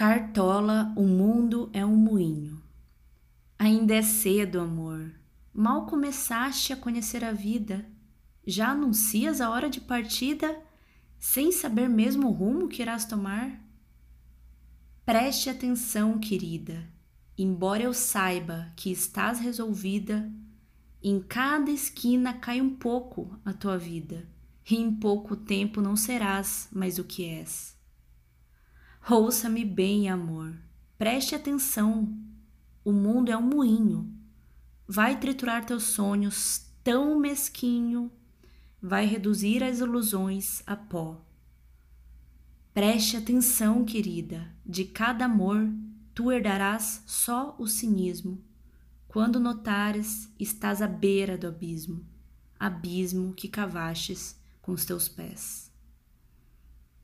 Cartola, o mundo é um moinho. Ainda é cedo, amor. Mal começaste a conhecer a vida, já anuncias a hora de partida, sem saber mesmo o rumo que irás tomar? Preste atenção, querida, embora eu saiba que estás resolvida, em cada esquina cai um pouco a tua vida, e em pouco tempo não serás mais o que és. Ouça-me bem, amor, preste atenção, o mundo é um moinho, vai triturar teus sonhos tão mesquinho, vai reduzir as ilusões a pó. Preste atenção, querida, de cada amor tu herdarás só o cinismo. Quando notares, estás à beira do abismo, abismo que cavastes com os teus pés.